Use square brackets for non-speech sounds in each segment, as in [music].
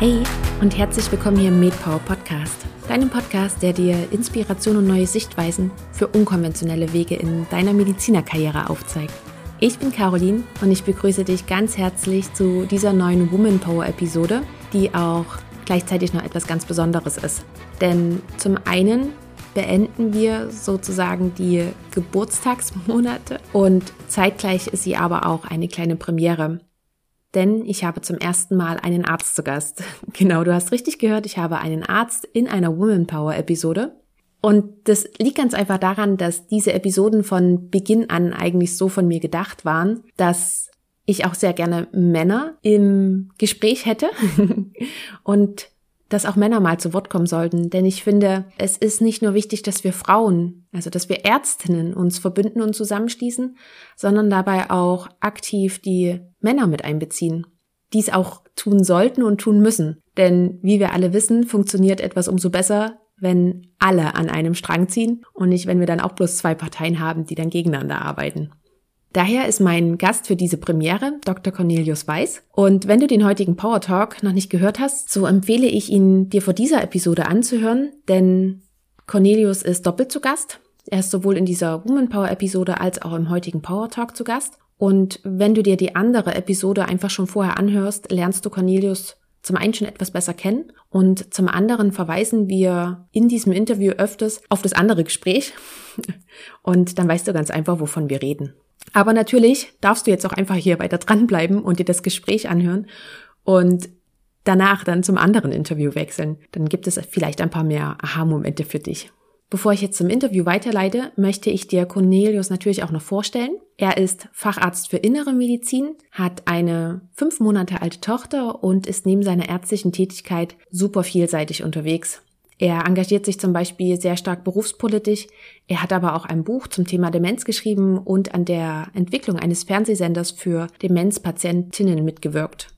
Hey und herzlich willkommen hier im MedPower Podcast, deinem Podcast, der dir Inspiration und neue Sichtweisen für unkonventionelle Wege in deiner Medizinerkarriere aufzeigt. Ich bin Caroline und ich begrüße dich ganz herzlich zu dieser neuen Woman Power Episode, die auch gleichzeitig noch etwas ganz Besonderes ist. Denn zum einen beenden wir sozusagen die Geburtstagsmonate und zeitgleich ist sie aber auch eine kleine Premiere denn ich habe zum ersten Mal einen Arzt zu Gast. [laughs] Genau, du hast richtig gehört, ich habe einen Arzt in einer Woman Power Episode. Und das liegt ganz einfach daran, dass diese Episoden von Beginn an eigentlich so von mir gedacht waren, dass ich auch sehr gerne Männer im Gespräch hätte [laughs] und dass auch Männer mal zu Wort kommen sollten. Denn ich finde, es ist nicht nur wichtig, dass wir Frauen, also dass wir Ärztinnen uns verbünden und zusammenschließen, sondern dabei auch aktiv die Männer mit einbeziehen. Dies auch tun sollten und tun müssen. Denn wie wir alle wissen, funktioniert etwas umso besser, wenn alle an einem Strang ziehen und nicht, wenn wir dann auch bloß zwei Parteien haben, die dann gegeneinander arbeiten. Daher ist mein Gast für diese Premiere Dr. Cornelius Weiß. Und wenn du den heutigen Power Talk noch nicht gehört hast, so empfehle ich ihn dir vor dieser Episode anzuhören, denn Cornelius ist doppelt zu Gast. Er ist sowohl in dieser Woman Power Episode als auch im heutigen Power Talk zu Gast. Und wenn du dir die andere Episode einfach schon vorher anhörst, lernst du Cornelius zum einen schon etwas besser kennen und zum anderen verweisen wir in diesem Interview öfters auf das andere Gespräch. [laughs] Und dann weißt du ganz einfach, wovon wir reden. Aber natürlich darfst du jetzt auch einfach hier weiter dranbleiben und dir das Gespräch anhören und danach dann zum anderen Interview wechseln. Dann gibt es vielleicht ein paar mehr Aha-Momente für dich. Bevor ich jetzt zum Interview weiterleite, möchte ich dir Cornelius natürlich auch noch vorstellen. Er ist Facharzt für Innere Medizin, hat eine fünf Monate alte Tochter und ist neben seiner ärztlichen Tätigkeit super vielseitig unterwegs. Er engagiert sich zum Beispiel sehr stark berufspolitisch. Er hat aber auch ein Buch zum Thema Demenz geschrieben und an der Entwicklung eines Fernsehsenders für Demenzpatientinnen mitgewirkt.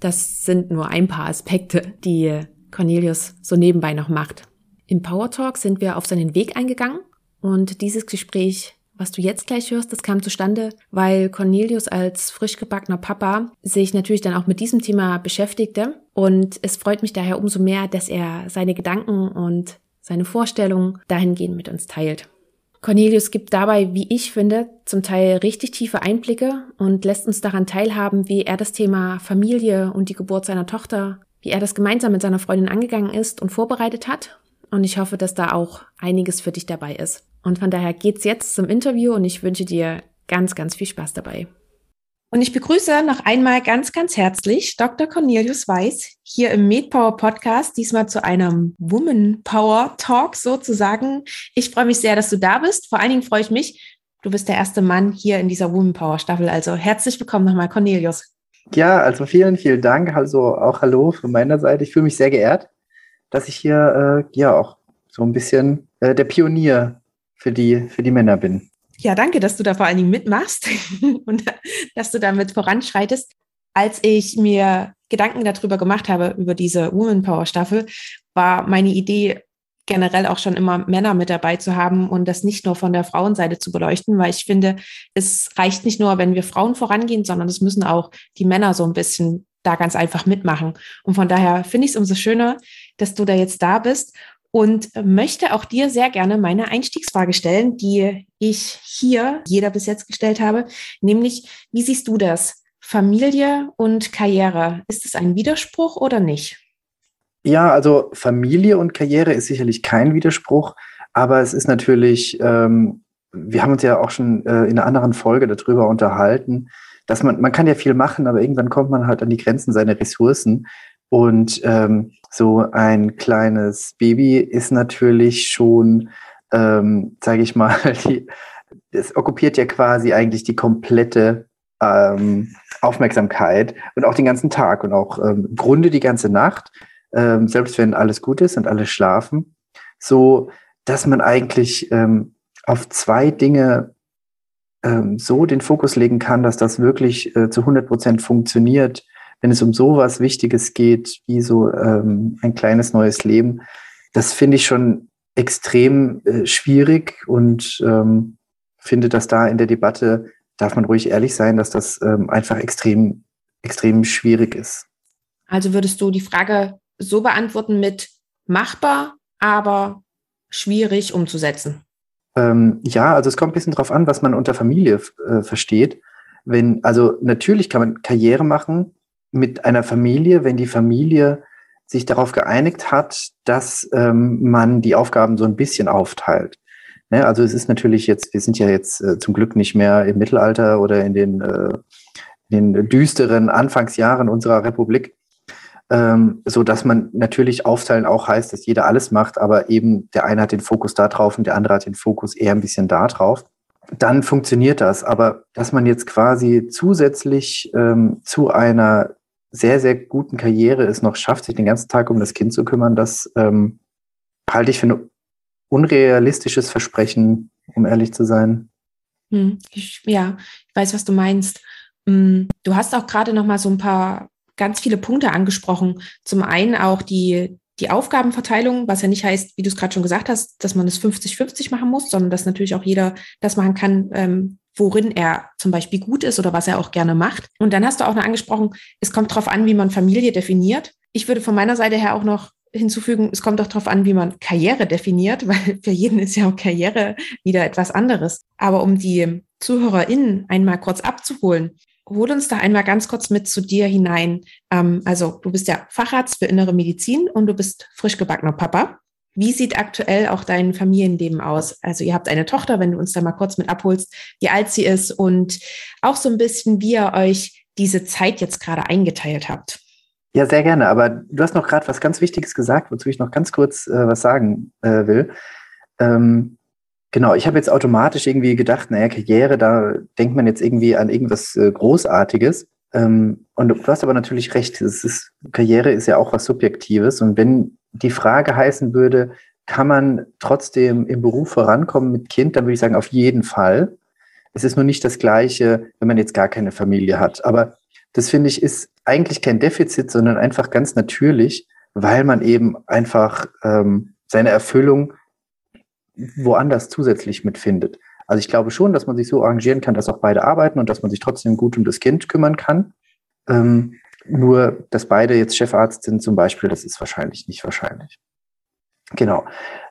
Das sind nur ein paar Aspekte, die Cornelius so nebenbei noch macht. Im Power Talk sind wir auf seinen Weg eingegangen und dieses Gespräch was du jetzt gleich hörst, das kam zustande, weil Cornelius als frisch gebackener Papa sich natürlich dann auch mit diesem Thema beschäftigte. Und es freut mich daher umso mehr, dass er seine Gedanken und seine Vorstellungen dahingehend mit uns teilt. Cornelius gibt dabei, wie ich finde, zum Teil richtig tiefe Einblicke und lässt uns daran teilhaben, wie er das Thema Familie und die Geburt seiner Tochter, wie er das gemeinsam mit seiner Freundin angegangen ist und vorbereitet hat. Und ich hoffe, dass da auch einiges für dich dabei ist. Und von daher geht's jetzt zum Interview und ich wünsche dir ganz, ganz viel Spaß dabei. Und ich begrüße noch einmal ganz, ganz herzlich Dr. Cornelius Weiß hier im MedPower Podcast, diesmal zu einem Woman Power Talk sozusagen. Ich freue mich sehr, dass du da bist. Vor allen Dingen freue ich mich, du bist der erste Mann hier in dieser Woman Power Staffel. Also herzlich willkommen nochmal, Cornelius. Ja, also vielen, vielen Dank. Also auch Hallo von meiner Seite. Ich fühle mich sehr geehrt, dass ich hier äh, ja auch so ein bisschen äh, der Pionier für die, für die Männer bin. Ja, danke, dass du da vor allen Dingen mitmachst [laughs] und dass du damit voranschreitest. Als ich mir Gedanken darüber gemacht habe, über diese Woman Power Staffel, war meine Idee generell auch schon immer Männer mit dabei zu haben und das nicht nur von der Frauenseite zu beleuchten, weil ich finde, es reicht nicht nur, wenn wir Frauen vorangehen, sondern es müssen auch die Männer so ein bisschen da ganz einfach mitmachen. Und von daher finde ich es umso schöner, dass du da jetzt da bist und möchte auch dir sehr gerne meine Einstiegsfrage stellen, die ich hier jeder bis jetzt gestellt habe, nämlich, wie siehst du das? Familie und Karriere, ist es ein Widerspruch oder nicht? Ja, also Familie und Karriere ist sicherlich kein Widerspruch, aber es ist natürlich, ähm, wir haben uns ja auch schon äh, in einer anderen Folge darüber unterhalten, dass man, man kann ja viel machen, aber irgendwann kommt man halt an die Grenzen seiner Ressourcen. Und ähm, so ein kleines Baby ist natürlich schon, ähm, sage ich mal, [laughs] die, es okkupiert ja quasi eigentlich die komplette ähm, Aufmerksamkeit und auch den ganzen Tag und auch ähm, im Grunde die ganze Nacht, ähm, selbst wenn alles gut ist und alle schlafen, so dass man eigentlich ähm, auf zwei Dinge ähm, so den Fokus legen kann, dass das wirklich äh, zu 100 Prozent funktioniert, wenn es um sowas Wichtiges geht, wie so ähm, ein kleines neues Leben, das finde ich schon extrem äh, schwierig und ähm, finde, dass da in der Debatte darf man ruhig ehrlich sein, dass das ähm, einfach extrem, extrem schwierig ist. Also würdest du die Frage so beantworten mit machbar, aber schwierig umzusetzen? Ähm, ja, also es kommt ein bisschen drauf an, was man unter Familie äh, versteht. Wenn, also natürlich kann man Karriere machen mit einer Familie, wenn die Familie sich darauf geeinigt hat, dass ähm, man die Aufgaben so ein bisschen aufteilt. Ne? Also es ist natürlich jetzt, wir sind ja jetzt äh, zum Glück nicht mehr im Mittelalter oder in den, äh, in den düsteren Anfangsjahren unserer Republik, ähm, so dass man natürlich aufteilen auch heißt, dass jeder alles macht, aber eben der eine hat den Fokus da drauf und der andere hat den Fokus eher ein bisschen da drauf. Dann funktioniert das. Aber dass man jetzt quasi zusätzlich ähm, zu einer sehr, sehr guten Karriere es noch schafft, sich den ganzen Tag um das Kind zu kümmern, das ähm, halte ich für ein unrealistisches Versprechen, um ehrlich zu sein. Hm, ich, ja, ich weiß, was du meinst. Hm, du hast auch gerade noch mal so ein paar ganz viele Punkte angesprochen. Zum einen auch die, die Aufgabenverteilung, was ja nicht heißt, wie du es gerade schon gesagt hast, dass man es 50-50 machen muss, sondern dass natürlich auch jeder das machen kann, ähm, worin er zum Beispiel gut ist oder was er auch gerne macht. Und dann hast du auch noch angesprochen, es kommt darauf an, wie man Familie definiert. Ich würde von meiner Seite her auch noch hinzufügen, es kommt auch darauf an, wie man Karriere definiert, [laughs] weil für jeden ist ja auch Karriere wieder etwas anderes. Aber um die ZuhörerInnen einmal kurz abzuholen, hol uns da einmal ganz kurz mit zu dir hinein. Ähm, also du bist ja Facharzt für innere Medizin und du bist frisch gebackener Papa. Wie sieht aktuell auch dein Familienleben aus? Also ihr habt eine Tochter, wenn du uns da mal kurz mit abholst, wie alt sie ist und auch so ein bisschen, wie ihr euch diese Zeit jetzt gerade eingeteilt habt. Ja, sehr gerne. Aber du hast noch gerade was ganz Wichtiges gesagt, wozu ich noch ganz kurz äh, was sagen äh, will. Ähm, genau, ich habe jetzt automatisch irgendwie gedacht, naja, Karriere, da denkt man jetzt irgendwie an irgendwas äh, Großartiges. Ähm, und du hast aber natürlich recht, ist, Karriere ist ja auch was Subjektives. Und wenn die Frage heißen würde, kann man trotzdem im Beruf vorankommen mit Kind, dann würde ich sagen, auf jeden Fall. Es ist nur nicht das Gleiche, wenn man jetzt gar keine Familie hat. Aber das finde ich ist eigentlich kein Defizit, sondern einfach ganz natürlich, weil man eben einfach ähm, seine Erfüllung woanders zusätzlich mitfindet. Also ich glaube schon, dass man sich so arrangieren kann, dass auch beide arbeiten und dass man sich trotzdem gut um das Kind kümmern kann. Ähm, nur, dass beide jetzt Chefarzt sind zum Beispiel, das ist wahrscheinlich nicht wahrscheinlich. Genau.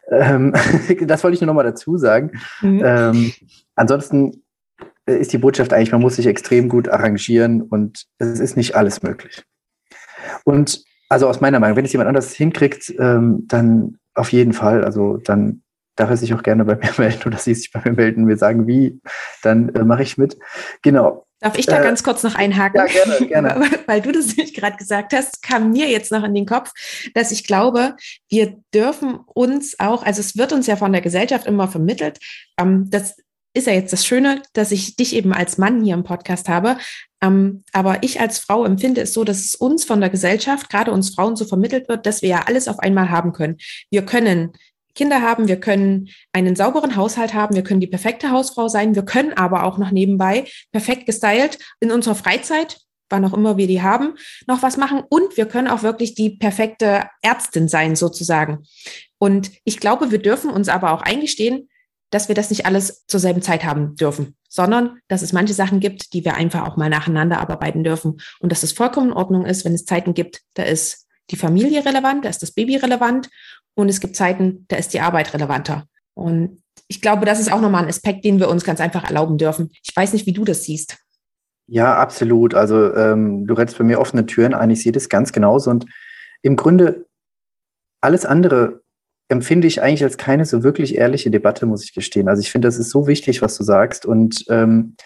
Ähm, [laughs] das wollte ich nur nochmal dazu sagen. Mhm. Ähm, ansonsten ist die Botschaft eigentlich, man muss sich extrem gut arrangieren und es ist nicht alles möglich. Und also aus meiner Meinung, wenn es jemand anders hinkriegt, ähm, dann auf jeden Fall, also dann darf er sich auch gerne bei [laughs] mir melden oder sie sich bei mir melden und mir sagen, wie, dann äh, mache ich mit. Genau. Darf ich da äh, ganz kurz noch einhaken? Ja, gerne, gerne. [laughs] Weil du das [laughs] nämlich gerade gesagt hast, kam mir jetzt noch in den Kopf, dass ich glaube, wir dürfen uns auch, also es wird uns ja von der Gesellschaft immer vermittelt, ähm, dass ist ja jetzt das Schöne, dass ich dich eben als Mann hier im Podcast habe. Ähm, aber ich als Frau empfinde es so, dass es uns von der Gesellschaft, gerade uns Frauen, so vermittelt wird, dass wir ja alles auf einmal haben können. Wir können Kinder haben, wir können einen sauberen Haushalt haben, wir können die perfekte Hausfrau sein, wir können aber auch noch nebenbei perfekt gestylt in unserer Freizeit, wann auch immer wir die haben, noch was machen. Und wir können auch wirklich die perfekte Ärztin sein sozusagen. Und ich glaube, wir dürfen uns aber auch eingestehen, dass wir das nicht alles zur selben Zeit haben dürfen, sondern dass es manche Sachen gibt, die wir einfach auch mal nacheinander abarbeiten dürfen. Und dass es vollkommen in Ordnung ist, wenn es Zeiten gibt, da ist die Familie relevant, da ist das Baby relevant und es gibt Zeiten, da ist die Arbeit relevanter. Und ich glaube, das ist auch nochmal ein Aspekt, den wir uns ganz einfach erlauben dürfen. Ich weiß nicht, wie du das siehst. Ja, absolut. Also ähm, du rennst bei mir offene Türen ein. Ich sehe das ganz genauso. Und im Grunde alles andere empfinde ich eigentlich als keine so wirklich ehrliche Debatte, muss ich gestehen. Also ich finde, das ist so wichtig, was du sagst. Und ähm,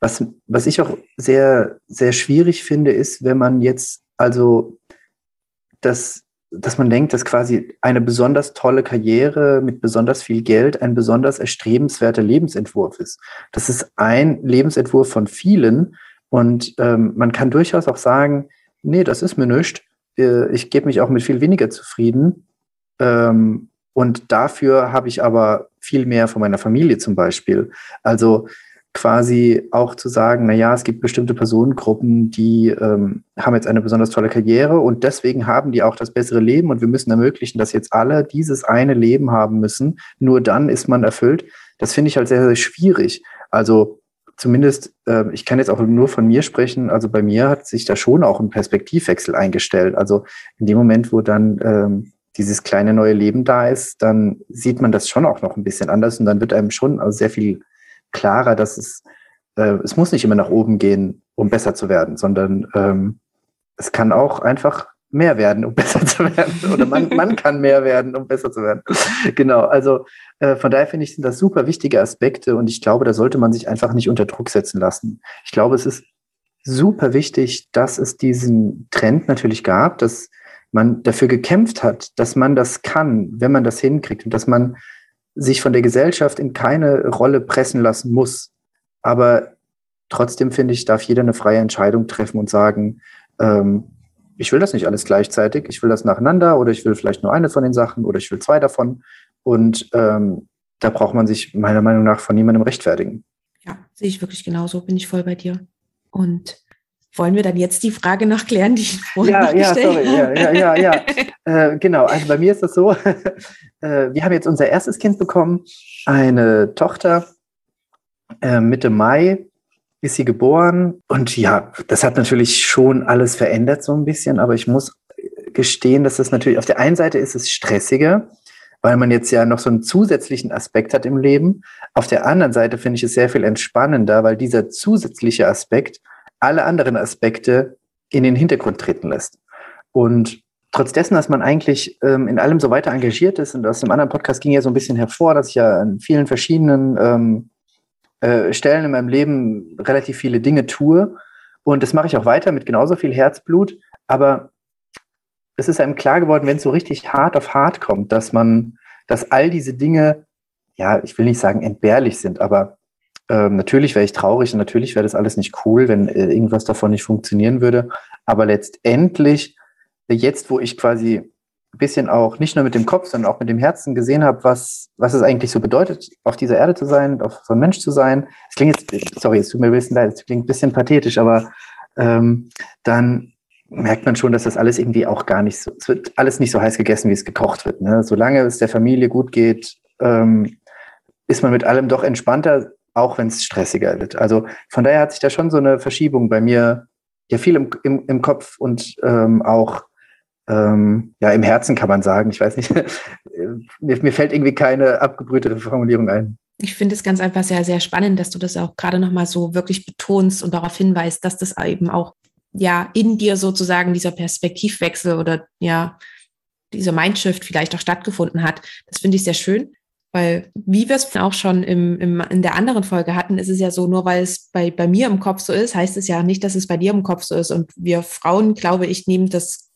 was, was ich auch sehr, sehr schwierig finde, ist, wenn man jetzt also das, dass man denkt, dass quasi eine besonders tolle Karriere mit besonders viel Geld ein besonders erstrebenswerter Lebensentwurf ist. Das ist ein Lebensentwurf von vielen. Und ähm, man kann durchaus auch sagen, nee, das ist mir nichts. Äh, ich gebe mich auch mit viel weniger zufrieden. Ähm, und dafür habe ich aber viel mehr von meiner Familie zum Beispiel. Also quasi auch zu sagen, na ja, es gibt bestimmte Personengruppen, die ähm, haben jetzt eine besonders tolle Karriere und deswegen haben die auch das bessere Leben und wir müssen ermöglichen, dass jetzt alle dieses eine Leben haben müssen. Nur dann ist man erfüllt. Das finde ich halt sehr, sehr schwierig. Also zumindest, äh, ich kann jetzt auch nur von mir sprechen, also bei mir hat sich da schon auch ein Perspektivwechsel eingestellt. Also in dem Moment, wo dann ähm, dieses kleine neue Leben da ist, dann sieht man das schon auch noch ein bisschen anders und dann wird einem schon also sehr viel klarer, dass es, äh, es muss nicht immer nach oben gehen, um besser zu werden, sondern ähm, es kann auch einfach mehr werden, um [laughs] besser zu werden. Oder man, man [laughs] kann mehr werden, um besser zu werden. genau, also äh, von daher finde ich, sind das super wichtige Aspekte und ich glaube, da sollte man sich einfach nicht unter Druck setzen lassen. Ich glaube, es ist super wichtig, dass es diesen Trend natürlich gab, dass man dafür gekämpft hat, dass man das kann, wenn man das hinkriegt und dass man sich von der Gesellschaft in keine Rolle pressen lassen muss. Aber trotzdem finde ich, darf jeder eine freie Entscheidung treffen und sagen, ähm, ich will das nicht alles gleichzeitig, ich will das nacheinander oder ich will vielleicht nur eine von den Sachen oder ich will zwei davon. Und ähm, da braucht man sich meiner Meinung nach von niemandem rechtfertigen. Ja, sehe ich wirklich genauso, bin ich voll bei dir. Und wollen wir dann jetzt die Frage noch klären, die ich vorhin ja, ja, sorry, ja, ja, ja, ja. äh, genau, also bei mir ist das so, [laughs] äh, wir haben jetzt unser erstes Kind bekommen, eine Tochter, äh, Mitte Mai ist sie geboren. Und ja, das hat natürlich schon alles verändert so ein bisschen, aber ich muss gestehen, dass das natürlich, auf der einen Seite ist es stressiger, weil man jetzt ja noch so einen zusätzlichen Aspekt hat im Leben. Auf der anderen Seite finde ich es sehr viel entspannender, weil dieser zusätzliche Aspekt alle anderen Aspekte in den Hintergrund treten lässt. Und trotz dessen, dass man eigentlich ähm, in allem so weiter engagiert ist, und aus dem anderen Podcast ging ja so ein bisschen hervor, dass ich ja an vielen verschiedenen ähm, äh, Stellen in meinem Leben relativ viele Dinge tue. Und das mache ich auch weiter mit genauso viel Herzblut. Aber es ist einem klar geworden, wenn es so richtig hart auf hart kommt, dass man, dass all diese Dinge, ja, ich will nicht sagen entbehrlich sind, aber ähm, natürlich wäre ich traurig und natürlich wäre das alles nicht cool, wenn äh, irgendwas davon nicht funktionieren würde. Aber letztendlich, jetzt, wo ich quasi ein bisschen auch nicht nur mit dem Kopf, sondern auch mit dem Herzen gesehen habe, was, was es eigentlich so bedeutet, auf dieser Erde zu sein, auf so ein Mensch zu sein. Es klingt jetzt, sorry, es tut mir ein bisschen leid, es klingt ein bisschen pathetisch, aber ähm, dann merkt man schon, dass das alles irgendwie auch gar nicht so, es wird alles nicht so heiß gegessen, wie es gekocht wird. Ne? Solange es der Familie gut geht, ähm, ist man mit allem doch entspannter, auch wenn es stressiger wird. Also von daher hat sich da schon so eine Verschiebung bei mir ja viel im, im, im Kopf und ähm, auch ähm, ja im Herzen kann man sagen. Ich weiß nicht, [laughs] mir, mir fällt irgendwie keine abgebrühte Formulierung ein. Ich finde es ganz einfach sehr, sehr spannend, dass du das auch gerade nochmal so wirklich betonst und darauf hinweist, dass das eben auch ja in dir sozusagen dieser Perspektivwechsel oder ja dieser Mindshift vielleicht auch stattgefunden hat. Das finde ich sehr schön. Weil, wie wir es auch schon im, im, in der anderen Folge hatten, ist es ja so, nur weil es bei, bei mir im Kopf so ist, heißt es ja nicht, dass es bei dir im Kopf so ist. Und wir Frauen, glaube ich, nehmen das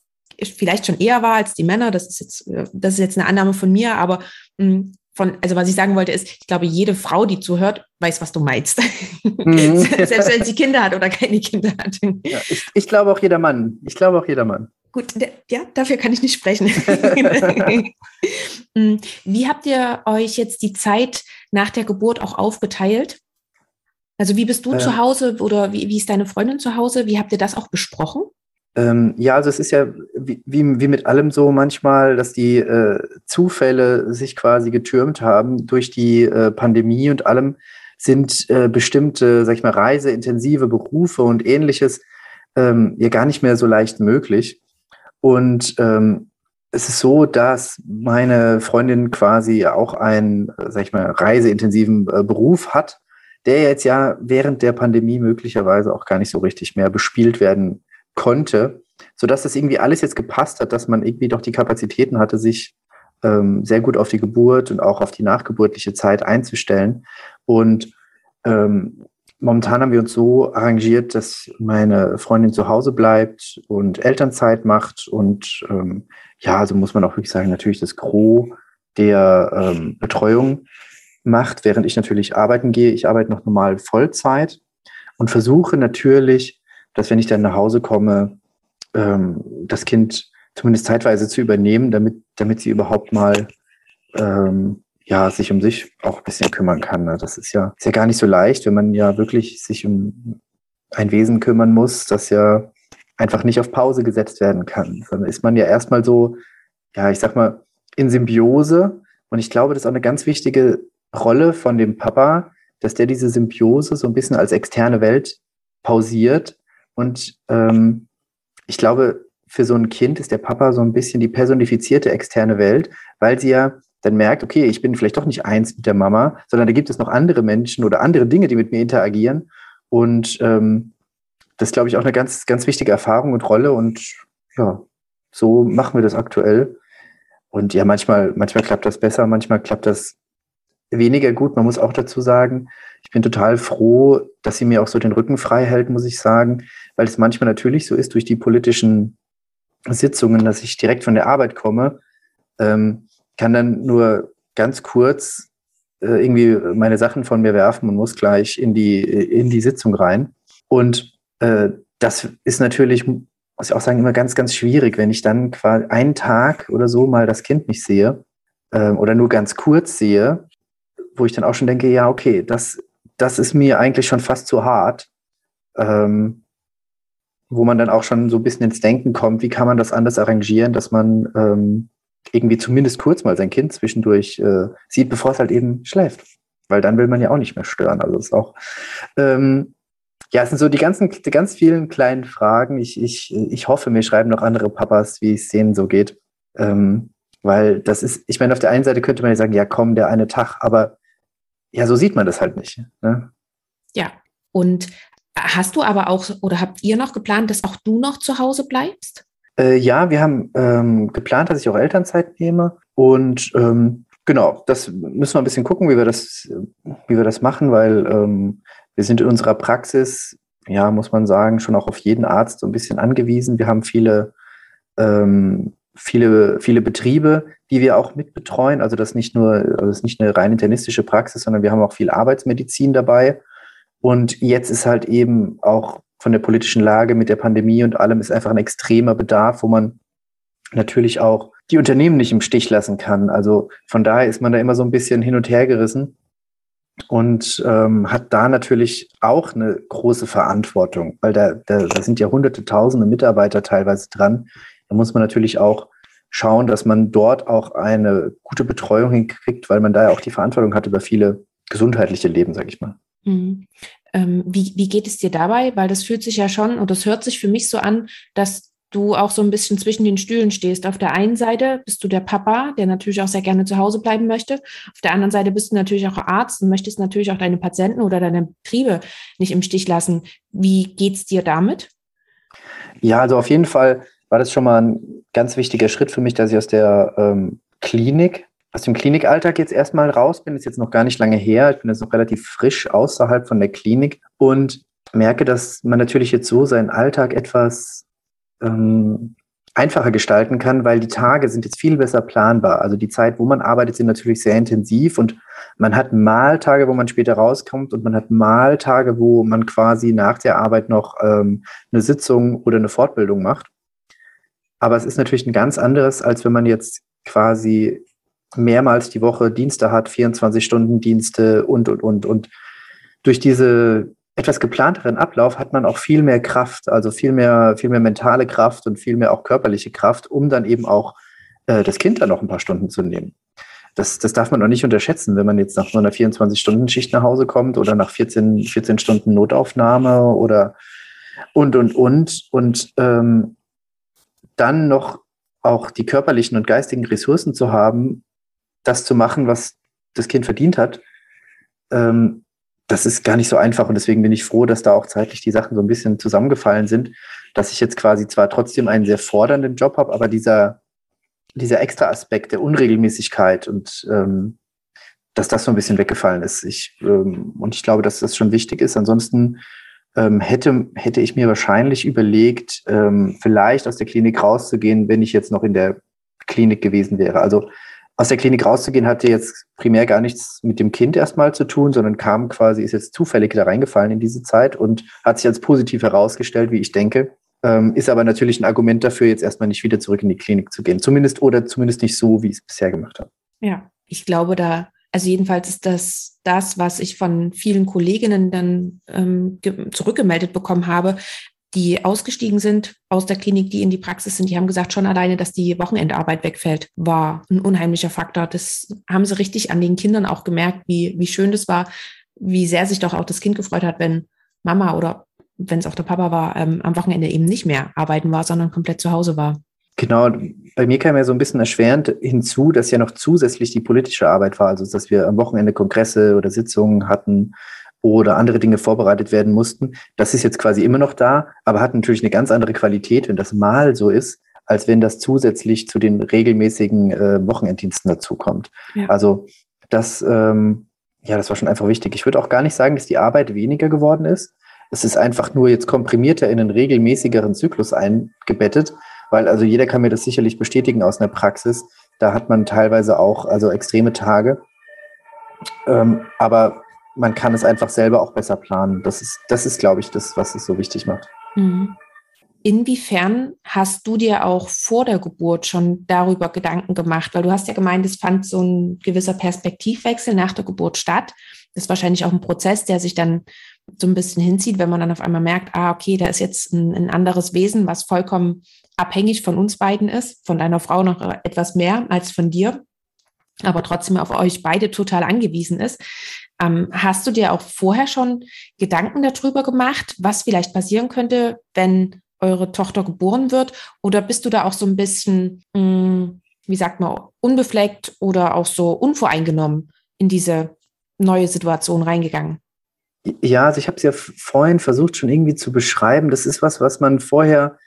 vielleicht schon eher wahr als die Männer. Das ist jetzt, das ist jetzt eine Annahme von mir, aber mh, hm, von, also was ich sagen wollte, ist, ich glaube, jede Frau, die zuhört, weiß, was du meinst. Mhm. [laughs] Selbst wenn sie Kinder hat oder keine Kinder hat. Ja, ich, ich glaube auch jeder Mann. Ich glaube auch jeder Mann. Gut, ja, dafür kann ich nicht sprechen. Hm, [laughs] wie habt ihr euch jetzt die Zeit nach der Geburt auch aufgeteilt? Also wie bist du äh, zu Hause oder wie, wie ist deine Freundin zu Hause? Wie habt ihr das auch besprochen? Ähm, ja, also es ist ja wie, wie, wie, mit allem so manchmal, dass die äh, Zufälle sich quasi getürmt haben durch die äh, Pandemie und allem sind äh, bestimmte, sag ich mal, reiseintensive Berufe und ähnliches ähm, ja gar nicht mehr so leicht möglich. Und ähm, es ist so, dass meine Freundin quasi auch einen, sag ich mal, reiseintensiven äh, Beruf hat, der jetzt ja während der Pandemie möglicherweise auch gar nicht so richtig mehr bespielt werden konnte, sodass das irgendwie alles jetzt gepasst hat, dass man irgendwie doch die Kapazitäten hatte, sich ähm, sehr gut auf die Geburt und auch auf die nachgeburtliche Zeit einzustellen. Und ähm, momentan haben wir uns so arrangiert, dass meine Freundin zu Hause bleibt und Elternzeit macht. Und ähm, ja, also muss man auch wirklich sagen, natürlich das Gros der ähm, Betreuung macht, während ich natürlich arbeiten gehe. Ich arbeite noch normal Vollzeit und versuche natürlich, dass wenn ich dann nach Hause komme, ähm, das Kind zumindest zeitweise zu übernehmen, damit, damit sie überhaupt mal ähm, ja, sich um sich auch ein bisschen kümmern kann. Ne? Das ist ja, ist ja gar nicht so leicht, wenn man ja wirklich sich um ein Wesen kümmern muss, das ja einfach nicht auf Pause gesetzt werden kann. Dann ist man ja erstmal so, ja, ich sag mal, in Symbiose. Und ich glaube, das ist auch eine ganz wichtige Rolle von dem Papa, dass der diese Symbiose so ein bisschen als externe Welt pausiert. Und ähm, ich glaube, für so ein Kind ist der Papa so ein bisschen die personifizierte externe Welt, weil sie ja dann merkt, okay, ich bin vielleicht doch nicht eins mit der Mama, sondern da gibt es noch andere Menschen oder andere Dinge, die mit mir interagieren. Und ähm, das ist, glaube ich, auch eine ganz, ganz wichtige Erfahrung und Rolle. Und ja, so machen wir das aktuell. Und ja, manchmal, manchmal klappt das besser, manchmal klappt das weniger gut. Man muss auch dazu sagen, ich bin total froh, dass sie mir auch so den Rücken frei hält, muss ich sagen, weil es manchmal natürlich so ist durch die politischen Sitzungen, dass ich direkt von der Arbeit komme, ähm, kann dann nur ganz kurz äh, irgendwie meine Sachen von mir werfen und muss gleich in die, in die Sitzung rein. Und äh, das ist natürlich, muss ich auch sagen, immer ganz, ganz schwierig, wenn ich dann quasi einen Tag oder so mal das Kind nicht sehe äh, oder nur ganz kurz sehe, wo ich dann auch schon denke, ja, okay, das, das ist mir eigentlich schon fast zu hart. Ähm, wo man dann auch schon so ein bisschen ins Denken kommt, wie kann man das anders arrangieren, dass man ähm, irgendwie zumindest kurz mal sein Kind zwischendurch äh, sieht, bevor es halt eben schläft. Weil dann will man ja auch nicht mehr stören. Also ist auch, ähm, ja, es sind so die ganzen, die ganz vielen kleinen Fragen. Ich, ich, ich hoffe, mir schreiben noch andere Papas, wie es denen so geht. Ähm, weil das ist, ich meine, auf der einen Seite könnte man ja sagen, ja komm, der eine Tag, aber ja, so sieht man das halt nicht. Ne? Ja, und hast du aber auch, oder habt ihr noch geplant, dass auch du noch zu Hause bleibst? Äh, ja, wir haben ähm, geplant, dass ich auch Elternzeit nehme. Und ähm, genau, das müssen wir ein bisschen gucken, wie wir das, wie wir das machen, weil ähm, wir sind in unserer Praxis, ja, muss man sagen, schon auch auf jeden Arzt so ein bisschen angewiesen. Wir haben viele, ähm, viele, viele Betriebe, die wir auch mitbetreuen. Also das nicht nur, also das ist nicht eine rein internistische Praxis, sondern wir haben auch viel Arbeitsmedizin dabei. Und jetzt ist halt eben auch von der politischen Lage mit der Pandemie und allem ist einfach ein extremer Bedarf, wo man natürlich auch die Unternehmen nicht im Stich lassen kann. Also von daher ist man da immer so ein bisschen hin und her gerissen und ähm, hat da natürlich auch eine große Verantwortung, weil da, da, da sind ja hunderte, tausende Mitarbeiter teilweise dran. Da muss man natürlich auch schauen, dass man dort auch eine gute Betreuung hinkriegt, weil man da ja auch die Verantwortung hat über viele gesundheitliche Leben, sage ich mal. Ähm, wie, wie geht es dir dabei? Weil das fühlt sich ja schon, und das hört sich für mich so an, dass du auch so ein bisschen zwischen den Stühlen stehst. Auf der einen Seite bist du der Papa, der natürlich auch sehr gerne zu Hause bleiben möchte. Auf der anderen Seite bist du natürlich auch Arzt und möchtest natürlich auch deine Patienten oder deine Betriebe nicht im Stich lassen. Wie geht es dir damit? Ja, also auf jeden Fall war das schon mal ein ganz wichtiger Schritt für mich, dass ich aus der ähm, Klinik aus dem Klinikalltag jetzt erstmal raus bin, ist jetzt noch gar nicht lange her. Ich bin jetzt noch relativ frisch außerhalb von der Klinik und merke, dass man natürlich jetzt so seinen Alltag etwas ähm, einfacher gestalten kann, weil die Tage sind jetzt viel besser planbar. Also die Zeit, wo man arbeitet, sind natürlich sehr intensiv und man hat mal Tage, wo man später rauskommt und man hat mal Tage, wo man quasi nach der Arbeit noch ähm, eine Sitzung oder eine Fortbildung macht. Aber es ist natürlich ein ganz anderes, als wenn man jetzt quasi mehrmals die Woche Dienste hat, 24-Stunden-Dienste und, und, und. Und durch diese etwas geplanteren Ablauf hat man auch viel mehr Kraft, also viel mehr, viel mehr mentale Kraft und viel mehr auch körperliche Kraft, um dann eben auch äh, das Kind dann noch ein paar Stunden zu nehmen. Das, das darf man auch nicht unterschätzen, wenn man jetzt nach so einer 24-Stunden-Schicht nach Hause kommt oder nach 14, 14 Stunden Notaufnahme oder und, und, und. Und ähm, dann noch auch die körperlichen und geistigen Ressourcen zu haben, das zu machen, was das Kind verdient hat, ähm, das ist gar nicht so einfach. Und deswegen bin ich froh, dass da auch zeitlich die Sachen so ein bisschen zusammengefallen sind, dass ich jetzt quasi zwar trotzdem einen sehr fordernden Job habe, aber dieser, dieser extra Aspekt der Unregelmäßigkeit und ähm, dass das so ein bisschen weggefallen ist. Ich, ähm, und ich glaube, dass das schon wichtig ist. Ansonsten ähm, hätte, hätte ich mir wahrscheinlich überlegt, ähm, vielleicht aus der Klinik rauszugehen, wenn ich jetzt noch in der Klinik gewesen wäre. Also aus der Klinik rauszugehen hatte jetzt primär gar nichts mit dem Kind erstmal zu tun, sondern kam quasi, ist jetzt zufällig da reingefallen in diese Zeit und hat sich als positiv herausgestellt, wie ich denke. Ähm, ist aber natürlich ein Argument dafür, jetzt erstmal nicht wieder zurück in die Klinik zu gehen. Zumindest oder zumindest nicht so, wie ich es bisher gemacht habe. Ja, ich glaube, da, also jedenfalls ist das das, was ich von vielen Kolleginnen dann ähm, zurückgemeldet bekommen habe, die ausgestiegen sind aus der Klinik, die in die Praxis sind, die haben gesagt, schon alleine, dass die Wochenendarbeit wegfällt, war ein unheimlicher Faktor. Das haben sie richtig an den Kindern auch gemerkt, wie, wie schön das war, wie sehr sich doch auch das Kind gefreut hat, wenn Mama oder wenn es auch der Papa war, ähm, am Wochenende eben nicht mehr arbeiten war, sondern komplett zu Hause war. Genau, bei mir kam ja so ein bisschen erschwerend hinzu, dass ja noch zusätzlich die politische Arbeit war, also dass wir am Wochenende Kongresse oder Sitzungen hatten oder andere Dinge vorbereitet werden mussten. Das ist jetzt quasi immer noch da, aber hat natürlich eine ganz andere Qualität, wenn das mal so ist, als wenn das zusätzlich zu den regelmäßigen äh, Wochenenddiensten dazukommt. Ja. Also das, ähm, ja, das war schon einfach wichtig. Ich würde auch gar nicht sagen, dass die Arbeit weniger geworden ist. Es ist einfach nur jetzt komprimierter in einen regelmäßigeren Zyklus eingebettet weil also jeder kann mir das sicherlich bestätigen aus einer Praxis. Da hat man teilweise auch also extreme Tage. Ähm, aber man kann es einfach selber auch besser planen. Das ist, das ist, glaube ich, das, was es so wichtig macht. Mhm. Inwiefern hast du dir auch vor der Geburt schon darüber Gedanken gemacht? Weil du hast ja gemeint, es fand so ein gewisser Perspektivwechsel nach der Geburt statt. Das ist wahrscheinlich auch ein Prozess, der sich dann so ein bisschen hinzieht, wenn man dann auf einmal merkt, ah, okay, da ist jetzt ein, ein anderes Wesen, was vollkommen abhängig von uns beiden ist, von deiner Frau noch etwas mehr als von dir, aber trotzdem auf euch beide total angewiesen ist. Ähm, hast du dir auch vorher schon Gedanken darüber gemacht, was vielleicht passieren könnte, wenn eure Tochter geboren wird? Oder bist du da auch so ein bisschen, mh, hm, wie sagt man, unbefleckt oder auch so unvoreingenommen in diese neue Situation reingegangen? Ja, also ich habe es ja vorhin versucht schon irgendwie zu beschreiben. Das ist was, was man vorher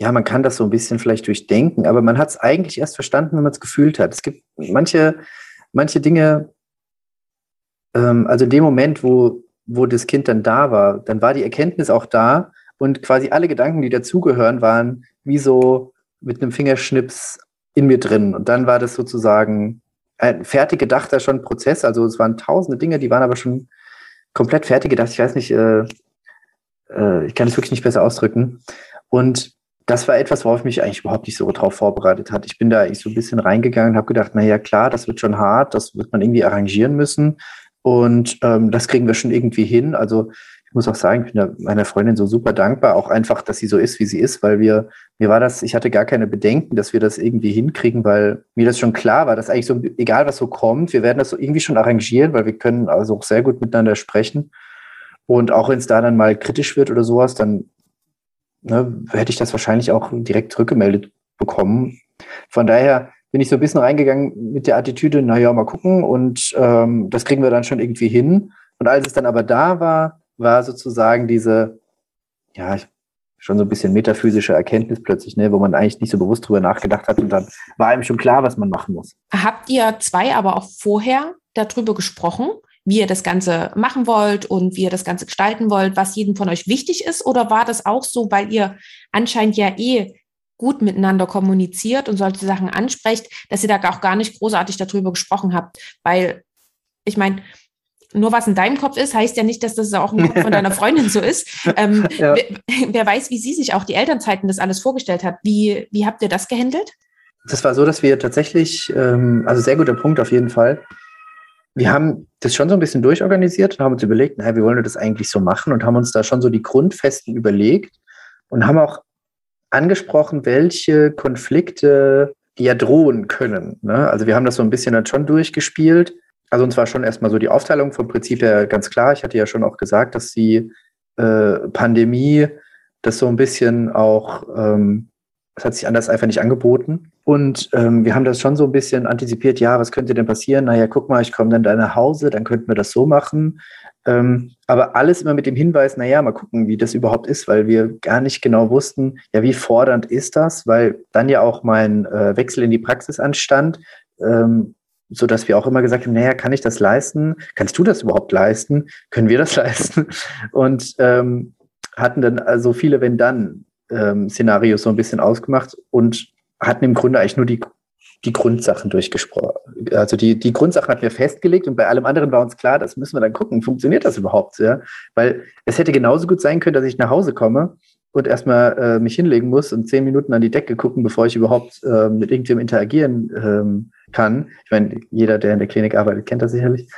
ja, man kann das so ein bisschen vielleicht durchdenken, aber man hat es eigentlich erst verstanden, wenn man es gefühlt hat. Es gibt manche, manche Dinge, ähm, also in dem Moment, wo, wo das Kind dann da war, dann war die Erkenntnis auch da und quasi alle Gedanken, die dazugehören, waren wie so mit einem Fingerschnips in mir drin. Und dann war das sozusagen ein fertig gedachter schon Prozess. Also es waren tausende Dinge, die waren aber schon komplett fertig gedacht. Ich weiß nicht, äh, äh, ich kann es wirklich nicht besser ausdrücken. Und das war etwas, worauf ich mich eigentlich überhaupt nicht so drauf vorbereitet hat. Ich bin da eigentlich so ein bisschen reingegangen habe gedacht, na ja, klar, das wird schon hart, das wird man irgendwie arrangieren müssen. Und ähm, das kriegen wir schon irgendwie hin. Also ich muss auch sagen, ich bin meiner Freundin so super dankbar, auch einfach, dass sie so ist, wie sie ist, weil wir, mir war das, ich hatte gar keine Bedenken, dass wir das irgendwie hinkriegen, weil mir das schon klar war, dass eigentlich so, egal was so kommt, wir werden das so irgendwie schon arrangieren, weil wir können also auch sehr gut miteinander sprechen. Und auch wenn es da dann mal kritisch wird oder sowas, dann ne, hätte ich das wahrscheinlich auch direkt zurückgemeldet bekommen. Von daher bin ich so ein bisschen reingegangen mit der Attitüde, naja, mal gucken und ähm, das kriegen wir dann schon irgendwie hin. Und als es dann aber da war, war sozusagen diese, ja, schon so ein bisschen metaphysische Erkenntnis plötzlich, ne, wo man eigentlich nicht so bewusst drüber nachgedacht hat und dann war einem schon klar, was man machen muss. Habt ihr zwei aber auch vorher darüber gesprochen? wie ihr das Ganze machen wollt und wie ihr das Ganze gestalten wollt, was jedem von euch wichtig ist? Oder war das auch so, weil ihr anscheinend ja eh gut miteinander kommuniziert und solche Sachen ansprecht, dass ihr da auch gar nicht großartig darüber gesprochen habt? Weil ich meine, nur was in deinem Kopf ist, heißt ja nicht, dass das auch im Kopf von deiner [laughs] Freundin so ist. Ähm, [laughs] ja. wer, [laughs] wer, weiß, wie sie sich auch die Elternzeiten das alles vorgestellt hat. Wie, wie habt ihr das gehandelt? Das war so, dass wir tatsächlich, ähm, also sehr guter Punkt auf jeden Fall, wir haben das schon so ein bisschen durchorganisiert und haben uns überlegt, naja, wie wollen wir das eigentlich so machen und haben uns da schon so die Grundfesten überlegt und haben auch angesprochen, welche Konflikte ja drohen können. Ne? Also wir haben das so ein bisschen dann schon durchgespielt. Also uns war schon erstmal so die Aufteilung vom Prinzip her ganz klar. Ich hatte ja schon auch gesagt, dass die äh, Pandemie das so ein bisschen auch ähm, es hat sich anders einfach nicht angeboten. Und ähm, wir haben das schon so ein bisschen antizipiert, ja, was könnte denn passieren? Naja, guck mal, ich komme dann da nach Hause, dann könnten wir das so machen. Ähm, aber alles immer mit dem Hinweis, naja, mal gucken, wie das überhaupt ist, weil wir gar nicht genau wussten, ja, wie fordernd ist das, weil dann ja auch mein äh, Wechsel in die Praxis anstand, ähm, so dass wir auch immer gesagt haben, naja, kann ich das leisten? Kannst du das überhaupt leisten? Können wir das [laughs] leisten? Und ähm, hatten dann also viele wenn dann ähm, so ein bisschen ausgemacht und hatten im Grunde eigentlich nur die, die Grundsachen durchgesprochen. Also die, die Grundsachen hatten wir festgelegt und bei allem anderen war uns klar, das müssen wir dann gucken, funktioniert das überhaupt? Ja? Weil es hätte genauso gut sein können, dass ich nach Hause komme und erstmal äh, mich hinlegen muss und zehn Minuten an die Decke gucken, bevor ich überhaupt äh, mit irgendjemandem interagieren ähm, kann. Ich meine, jeder, der in der Klinik arbeitet, kennt das sicherlich.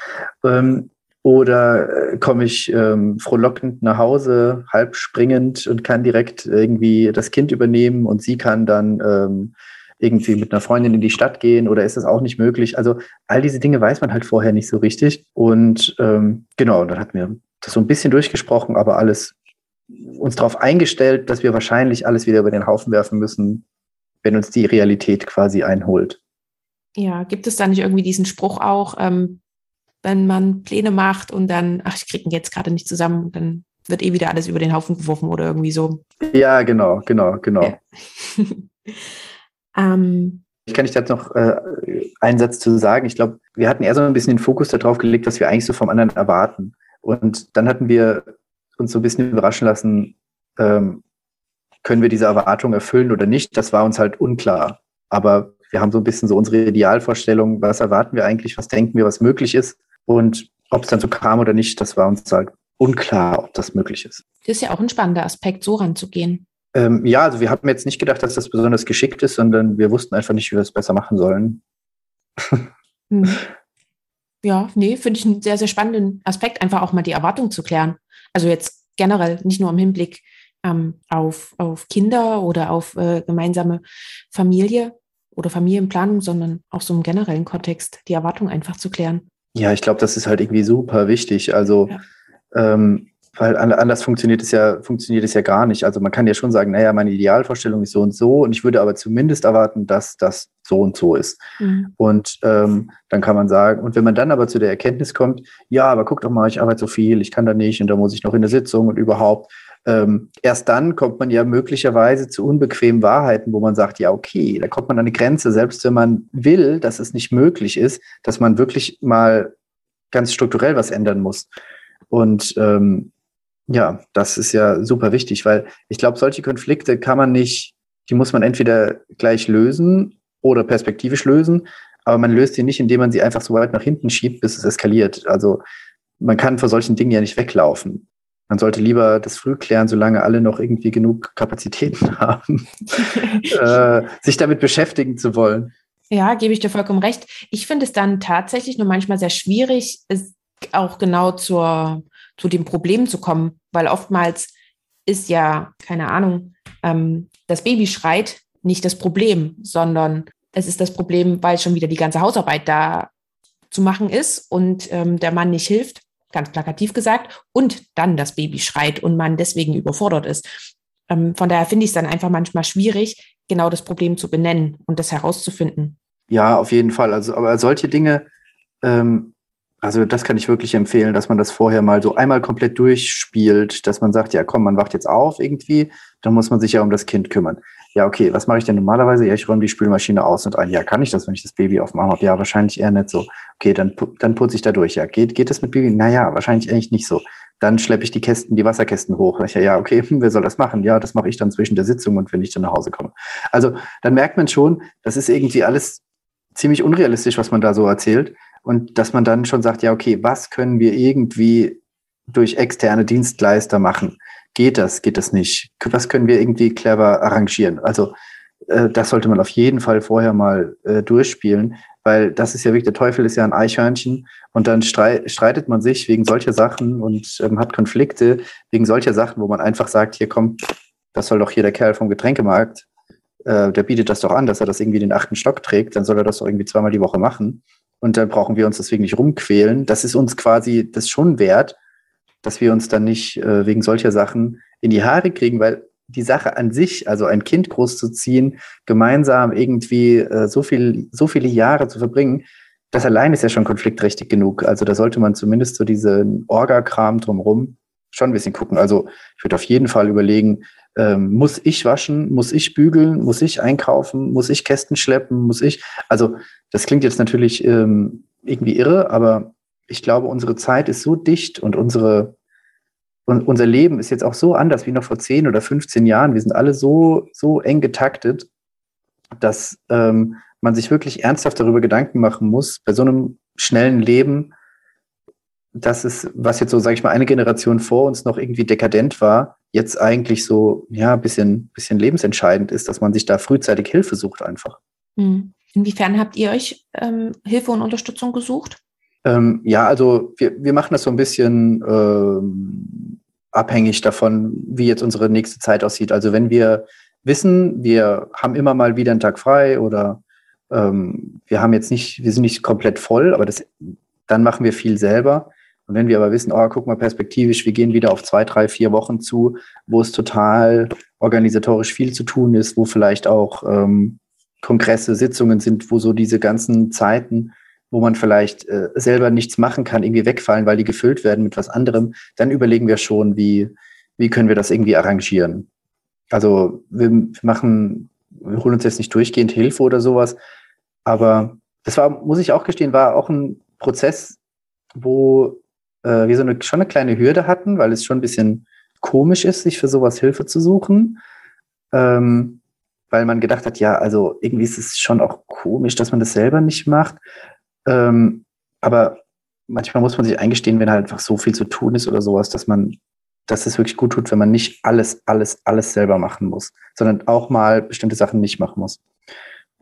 Ähm, oder äh, komme ich ähm, frohlockend nach Hause, halb springend und kann direkt irgendwie das Kind übernehmen und sie kann dann ähm, irgendwie mit einer Freundin in die Stadt gehen oder ist das auch nicht möglich? Also all diese Dinge weiß man halt vorher nicht so richtig. Und ähm, genau, dann hatten wir das so ein bisschen durchgesprochen, aber alles uns darauf eingestellt, dass wir wahrscheinlich alles wieder über den Haufen werfen müssen, wenn uns die Realität quasi einholt. Ja, gibt es da nicht irgendwie diesen Spruch auch, ähm, wenn man Pläne macht und dann, ach, ich kriege ihn jetzt gerade nicht zusammen, dann wird eh wieder alles über den Haufen geworfen oder irgendwie so. Ja, genau, genau, genau. Ja. [laughs] ähm, ich kann ich dazu noch äh, einen Satz zu sagen. Ich glaube, wir hatten eher so ein bisschen den Fokus darauf gelegt, was wir eigentlich so vom anderen erwarten. Und dann hatten wir uns so ein bisschen überraschen lassen, ähm, können wir diese Erwartung erfüllen oder nicht? Das war uns halt unklar. Aber wir haben so ein bisschen so unsere Idealvorstellung, was erwarten wir eigentlich, was denken wir, was möglich ist. Und ob es dann so kam oder nicht, das war uns halt unklar, ob das möglich ist. Das ist ja auch ein spannender Aspekt, so ranzugehen. Ähm, ja, also wir haben jetzt nicht gedacht, dass das besonders geschickt ist, sondern wir wussten einfach nicht, wie wir es besser machen sollen. Hm. [laughs] Ja, nee, finde ich einen sehr, sehr spannenden Aspekt, einfach auch mal die Erwartung zu klären. Also jetzt generell, nicht nur im Hinblick ähm, auf, auf Kinder oder auf äh, gemeinsame Familie oder Familienplanung, sondern auch so im generellen Kontext, die Erwartung einfach zu klären. Ja, ich glaube, das ist halt irgendwie super wichtig. Also ja. ähm, weil anders funktioniert es ja, funktioniert es ja gar nicht. Also man kann ja schon sagen, naja, meine Idealvorstellung ist so und so und ich würde aber zumindest erwarten, dass das so und so ist. Mhm. Und ähm, dann kann man sagen, und wenn man dann aber zu der Erkenntnis kommt, ja, aber guck doch mal, ich arbeite so viel, ich kann da nicht und da muss ich noch in der Sitzung und überhaupt, ähm, erst dann kommt man ja möglicherweise zu unbequemen Wahrheiten, wo man sagt, ja, okay, da kommt man an eine Grenze, selbst wenn man will, dass es nicht möglich ist, dass man wirklich mal ganz strukturell was ändern muss. Und ähm, ja, das ist ja super wichtig, weil ich glaube, solche Konflikte kann man nicht, die muss man entweder gleich lösen oder perspektivisch lösen, aber man löst sie nicht, indem man sie einfach so weit nach hinten schiebt, bis es eskaliert. Also man kann vor solchen Dingen ja nicht weglaufen. Man sollte lieber das früh klären, solange alle noch irgendwie genug Kapazitäten [laughs] haben, [laughs] äh, sich damit beschäftigen zu wollen. Ja, gebe ich dir vollkommen recht. Ich finde es dann tatsächlich nur manchmal sehr schwierig, es auch genau zur zu dem Problem zu kommen, weil oftmals ist ja, keine Ahnung, ähm, das Baby schreit nicht das Problem, sondern es ist das Problem, weil schon wieder die ganze Hausarbeit da zu machen ist und ähm, der Mann nicht hilft, ganz plakativ gesagt, und dann das Baby schreit und man deswegen überfordert ist. Ähm, von daher finde ich es dann einfach manchmal schwierig, genau das Problem zu benennen und das herauszufinden. Ja, auf jeden Fall. Also, aber solche Dinge ähm, also das kann ich wirklich empfehlen, dass man das vorher mal so einmal komplett durchspielt, dass man sagt, ja komm, man wacht jetzt auf irgendwie, dann muss man sich ja um das Kind kümmern. Ja, okay, was mache ich denn normalerweise? Ja, ich räume die Spülmaschine aus und ein. Ja, kann ich das, wenn ich das Baby aufmache? Ja, wahrscheinlich eher nicht so. Okay, dann, dann putze ich da durch. Ja, geht, geht das mit Baby? Naja, wahrscheinlich eigentlich nicht so. Dann schleppe ich die Kästen, die Wasserkästen hoch. Ich, ja, okay, [laughs] wer soll das machen? Ja, das mache ich dann zwischen der Sitzung und wenn ich dann nach Hause komme. Also dann merkt man schon, das ist irgendwie alles ziemlich unrealistisch, was man da so erzählt. Und dass man dann schon sagt, ja, okay, was können wir irgendwie durch externe Dienstleister machen? Geht das, geht das nicht? Was können wir irgendwie clever arrangieren? Also äh, das sollte man auf jeden Fall vorher mal äh, durchspielen, weil das ist ja wirklich, der Teufel ist ja ein Eichhörnchen und dann streitet man sich wegen solcher Sachen und ähm, hat Konflikte wegen solcher Sachen, wo man einfach sagt, hier kommt, das soll doch hier der Kerl vom Getränkemarkt, äh, der bietet das doch an, dass er das irgendwie den achten Stock trägt, dann soll er das doch irgendwie zweimal die Woche machen und dann brauchen wir uns deswegen nicht rumquälen. Das ist uns quasi das schon wert, dass wir uns dann nicht äh, wegen solcher Sachen in die Haare kriegen, weil die Sache an sich, also ein Kind großzuziehen, gemeinsam irgendwie äh, so viel, so viele Jahre zu verbringen, das allein ist ja schon konfliktträchtig genug. Also da sollte man zumindest so diesen Orga-Kram drumherum schon ein bisschen gucken. Also ich würde auf jeden Fall überlegen, ähm, muss ich waschen, muss ich bügeln, muss ich einkaufen, muss ich Kästen schleppen, muss ich. Also das klingt jetzt natürlich ähm, irgendwie irre, aber ich glaube, unsere Zeit ist so dicht und unsere und unser Leben ist jetzt auch so anders wie noch vor 10 oder 15 Jahren. Wir sind alle so, so eng getaktet, dass ähm, man sich wirklich ernsthaft darüber Gedanken machen muss, bei so einem schnellen Leben, dass es, was jetzt so, sage ich mal, eine Generation vor uns noch irgendwie dekadent war, jetzt eigentlich so, ja, ein bisschen, bisschen lebensentscheidend ist, dass man sich da frühzeitig Hilfe sucht einfach. Hm. Inwiefern habt ihr euch ähm, Hilfe und Unterstützung gesucht? Ähm, ja, also wir, wir machen das so ein bisschen ähm, abhängig davon, wie jetzt unsere nächste Zeit aussieht. Also wenn wir wissen, wir haben immer mal wieder einen Tag frei oder ähm, wir haben jetzt nicht, wir sind nicht komplett voll, aber das, dann machen wir viel selber. Und wenn wir aber wissen, oh, guck mal perspektivisch, wir gehen wieder auf zwei, drei, vier Wochen zu, wo es total organisatorisch viel zu tun ist, wo vielleicht auch ähm, Kongresse, Sitzungen sind, wo so diese ganzen Zeiten, wo man vielleicht äh, selber nichts machen kann, irgendwie wegfallen, weil die gefüllt werden mit was anderem, dann überlegen wir schon, wie, wie können wir das irgendwie arrangieren. Also wir machen, wir holen uns jetzt nicht durchgehend Hilfe oder sowas, aber das war, muss ich auch gestehen, war auch ein Prozess, wo äh, wir so eine, schon eine kleine Hürde hatten, weil es schon ein bisschen komisch ist, sich für sowas Hilfe zu suchen. Ähm, weil man gedacht hat, ja, also irgendwie ist es schon auch komisch, dass man das selber nicht macht. Ähm, aber manchmal muss man sich eingestehen, wenn halt einfach so viel zu tun ist oder sowas, dass man, dass es wirklich gut tut, wenn man nicht alles, alles, alles selber machen muss, sondern auch mal bestimmte Sachen nicht machen muss.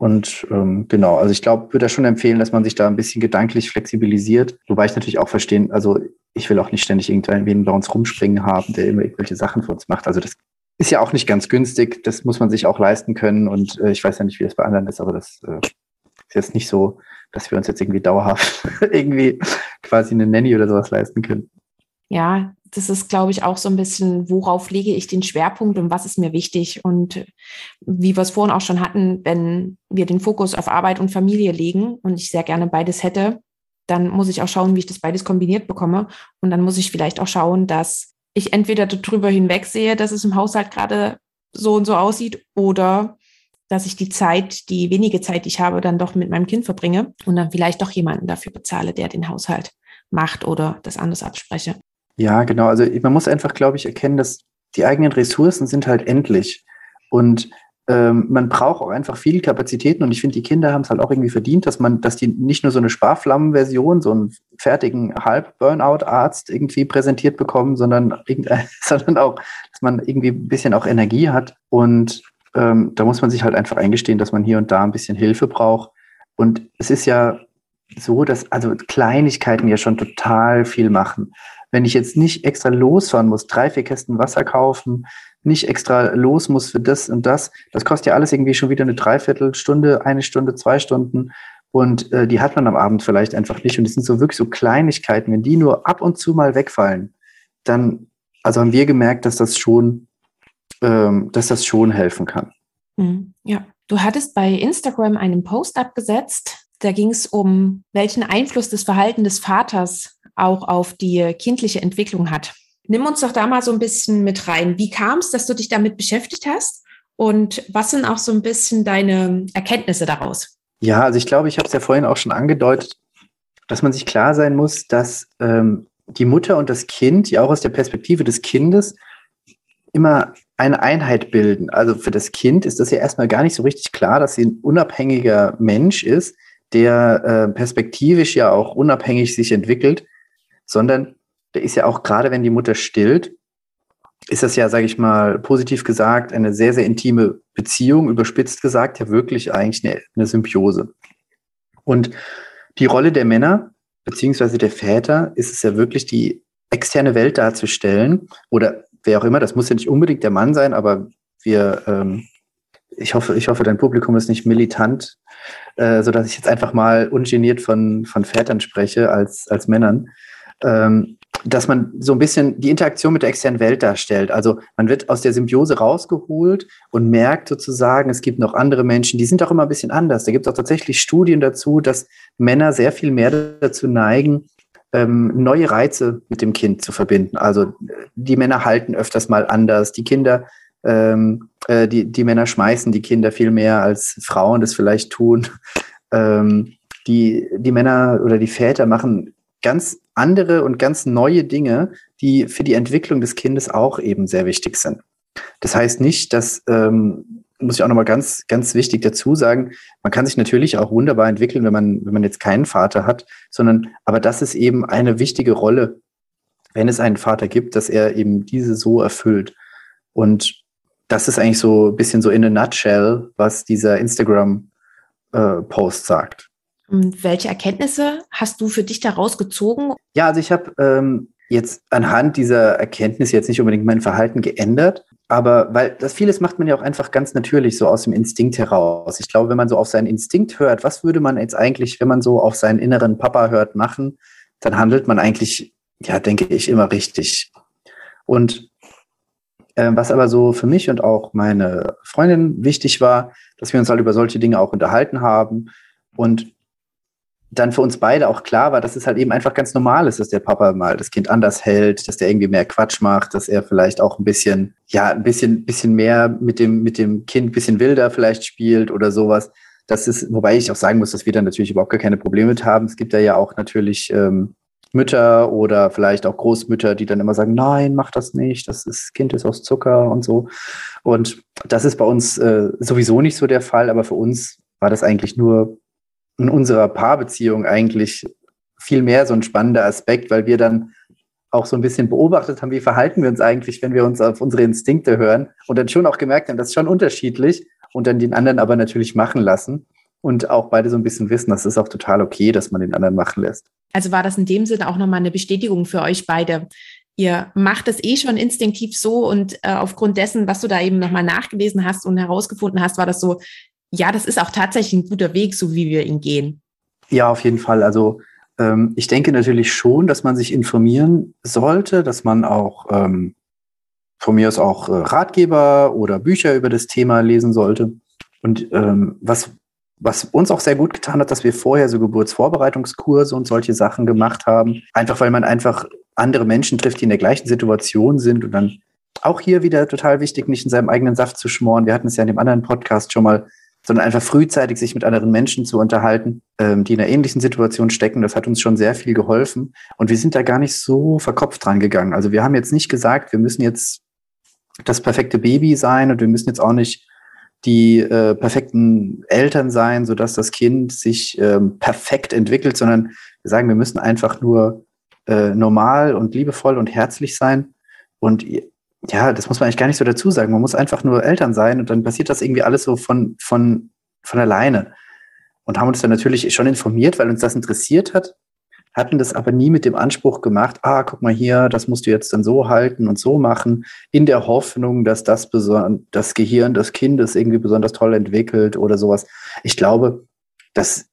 Und ähm, genau, also ich glaube, würde da schon empfehlen, dass man sich da ein bisschen gedanklich flexibilisiert. Wobei ich natürlich auch verstehen, also ich will auch nicht ständig irgendwen bei uns rumspringen haben, der immer irgendwelche Sachen für uns macht. Also das ist ja auch nicht ganz günstig. Das muss man sich auch leisten können. Und äh, ich weiß ja nicht, wie das bei anderen ist, aber das äh, ist jetzt nicht so, dass wir uns jetzt irgendwie dauerhaft [laughs] irgendwie quasi eine Nanny oder sowas leisten können. Ja, das ist, glaube ich, auch so ein bisschen, worauf lege ich den Schwerpunkt und was ist mir wichtig. Und wie wir es vorhin auch schon hatten, wenn wir den Fokus auf Arbeit und Familie legen und ich sehr gerne beides hätte, dann muss ich auch schauen, wie ich das beides kombiniert bekomme. Und dann muss ich vielleicht auch schauen, dass ich entweder darüber hinwegsehe, dass es im Haushalt gerade so und so aussieht oder dass ich die Zeit, die wenige Zeit, die ich habe, dann doch mit meinem Kind verbringe und dann vielleicht doch jemanden dafür bezahle, der den Haushalt macht oder das anders abspreche. Ja, genau. Also man muss einfach, glaube ich, erkennen, dass die eigenen Ressourcen sind halt endlich. Und ähm, man braucht auch einfach viele Kapazitäten und ich finde, die Kinder haben es halt auch irgendwie verdient, dass man, dass die nicht nur so eine Sparflammenversion, so einen fertigen Halb-Burnout-Arzt irgendwie präsentiert bekommen, sondern, [laughs] sondern auch, dass man irgendwie ein bisschen auch Energie hat. Und ähm, da muss man sich halt einfach eingestehen, dass man hier und da ein bisschen Hilfe braucht. Und es ist ja so, dass also Kleinigkeiten ja schon total viel machen. Wenn ich jetzt nicht extra losfahren muss, drei, vier Kästen Wasser kaufen, nicht extra los muss für das und das, das kostet ja alles irgendwie schon wieder eine Dreiviertelstunde, eine Stunde, zwei Stunden. Und äh, die hat man am Abend vielleicht einfach nicht. Und es sind so wirklich so Kleinigkeiten. Wenn die nur ab und zu mal wegfallen, dann, also haben wir gemerkt, dass das schon, ähm, dass das schon helfen kann. Mhm, ja, du hattest bei Instagram einen Post abgesetzt. Da ging es um, welchen Einfluss das Verhalten des Vaters auch auf die kindliche Entwicklung hat. Nimm uns doch da mal so ein bisschen mit rein. Wie kam es, dass du dich damit beschäftigt hast? Und was sind auch so ein bisschen deine Erkenntnisse daraus? Ja, also ich glaube, ich habe es ja vorhin auch schon angedeutet, dass man sich klar sein muss, dass ähm, die Mutter und das Kind ja auch aus der Perspektive des Kindes immer eine Einheit bilden. Also für das Kind ist das ja erstmal gar nicht so richtig klar, dass sie ein unabhängiger Mensch ist, der äh, perspektivisch ja auch unabhängig sich entwickelt sondern der ist ja auch gerade, wenn die Mutter stillt, ist das ja, sage ich mal, positiv gesagt, eine sehr, sehr intime Beziehung, überspitzt gesagt, ja wirklich eigentlich eine, eine Symbiose. Und die Rolle der Männer beziehungsweise der Väter ist es ja wirklich, die externe Welt darzustellen oder wer auch immer, das muss ja nicht unbedingt der Mann sein, aber wir, ähm, ich hoffe, ich hoffe, dein Publikum ist nicht militant, äh, so dass ich jetzt einfach mal ungeniert von, von Vätern spreche als, als Männern ähm, dass man so ein bisschen die Interaktion mit der externen Welt darstellt. Also man wird aus der Symbiose rausgeholt und merkt sozusagen, es gibt noch andere Menschen, die sind auch immer ein bisschen anders. Da gibt es auch tatsächlich Studien dazu, dass Männer sehr viel mehr dazu neigen, ähm, neue Reize mit dem Kind zu verbinden. Also die Männer halten öfters mal anders, die Kinder, ähm, äh, die, die Männer schmeißen die Kinder viel mehr als Frauen das vielleicht tun. Ähm, die, die Männer oder die Väter machen ganz andere und ganz neue Dinge, die für die Entwicklung des Kindes auch eben sehr wichtig sind. Das heißt nicht, dass, ähm, muss ich auch nochmal ganz, ganz wichtig dazu sagen, man kann sich natürlich auch wunderbar entwickeln, wenn man, wenn man jetzt keinen Vater hat, sondern, aber das ist eben eine wichtige Rolle, wenn es einen Vater gibt, dass er eben diese so erfüllt. Und das ist eigentlich so ein bisschen so in a nutshell, was dieser Instagram-Post äh, sagt. Und welche Erkenntnisse hast du für dich daraus gezogen? Ja, also ich habe ähm, jetzt anhand dieser Erkenntnis jetzt nicht unbedingt mein Verhalten geändert, aber weil das vieles macht man ja auch einfach ganz natürlich so aus dem Instinkt heraus. Ich glaube, wenn man so auf seinen Instinkt hört, was würde man jetzt eigentlich, wenn man so auf seinen inneren Papa hört, machen, dann handelt man eigentlich, ja, denke ich, immer richtig. Und äh, was aber so für mich und auch meine Freundin wichtig war, dass wir uns halt über solche Dinge auch unterhalten haben und dann für uns beide auch klar war, dass es halt eben einfach ganz normal ist, dass der Papa mal das Kind anders hält, dass der irgendwie mehr Quatsch macht, dass er vielleicht auch ein bisschen, ja, ein bisschen, bisschen mehr mit dem, mit dem Kind ein bisschen wilder vielleicht spielt oder sowas. Das ist, wobei ich auch sagen muss, dass wir da natürlich überhaupt gar keine Probleme mit haben. Es gibt da ja auch natürlich ähm, Mütter oder vielleicht auch Großmütter, die dann immer sagen, nein, mach das nicht, das ist, Kind ist aus Zucker und so. Und das ist bei uns äh, sowieso nicht so der Fall, aber für uns war das eigentlich nur in unserer Paarbeziehung eigentlich viel mehr so ein spannender Aspekt, weil wir dann auch so ein bisschen beobachtet haben, wie verhalten wir uns eigentlich, wenn wir uns auf unsere Instinkte hören und dann schon auch gemerkt haben, das ist schon unterschiedlich und dann den anderen aber natürlich machen lassen und auch beide so ein bisschen wissen, das ist auch total okay, dass man den anderen machen lässt. Also war das in dem Sinne auch nochmal eine Bestätigung für euch beide. Ihr macht es eh schon instinktiv so und äh, aufgrund dessen, was du da eben nochmal nachgelesen hast und herausgefunden hast, war das so, ja, das ist auch tatsächlich ein guter Weg, so wie wir ihn gehen. Ja, auf jeden Fall. Also ähm, ich denke natürlich schon, dass man sich informieren sollte, dass man auch ähm, von mir aus auch äh, Ratgeber oder Bücher über das Thema lesen sollte. Und ähm, was, was uns auch sehr gut getan hat, dass wir vorher so Geburtsvorbereitungskurse und solche Sachen gemacht haben. Einfach weil man einfach andere Menschen trifft, die in der gleichen Situation sind und dann auch hier wieder total wichtig, nicht in seinem eigenen Saft zu schmoren. Wir hatten es ja in dem anderen Podcast schon mal sondern einfach frühzeitig sich mit anderen Menschen zu unterhalten, ähm, die in einer ähnlichen Situation stecken. Das hat uns schon sehr viel geholfen. Und wir sind da gar nicht so verkopft dran gegangen. Also wir haben jetzt nicht gesagt, wir müssen jetzt das perfekte Baby sein und wir müssen jetzt auch nicht die äh, perfekten Eltern sein, sodass das Kind sich ähm, perfekt entwickelt, sondern wir sagen, wir müssen einfach nur äh, normal und liebevoll und herzlich sein. Und ja, das muss man eigentlich gar nicht so dazu sagen. Man muss einfach nur Eltern sein und dann passiert das irgendwie alles so von, von, von alleine. Und haben uns dann natürlich schon informiert, weil uns das interessiert hat, hatten das aber nie mit dem Anspruch gemacht, ah, guck mal hier, das musst du jetzt dann so halten und so machen, in der Hoffnung, dass das, das Gehirn des Kindes irgendwie besonders toll entwickelt oder sowas. Ich glaube, das,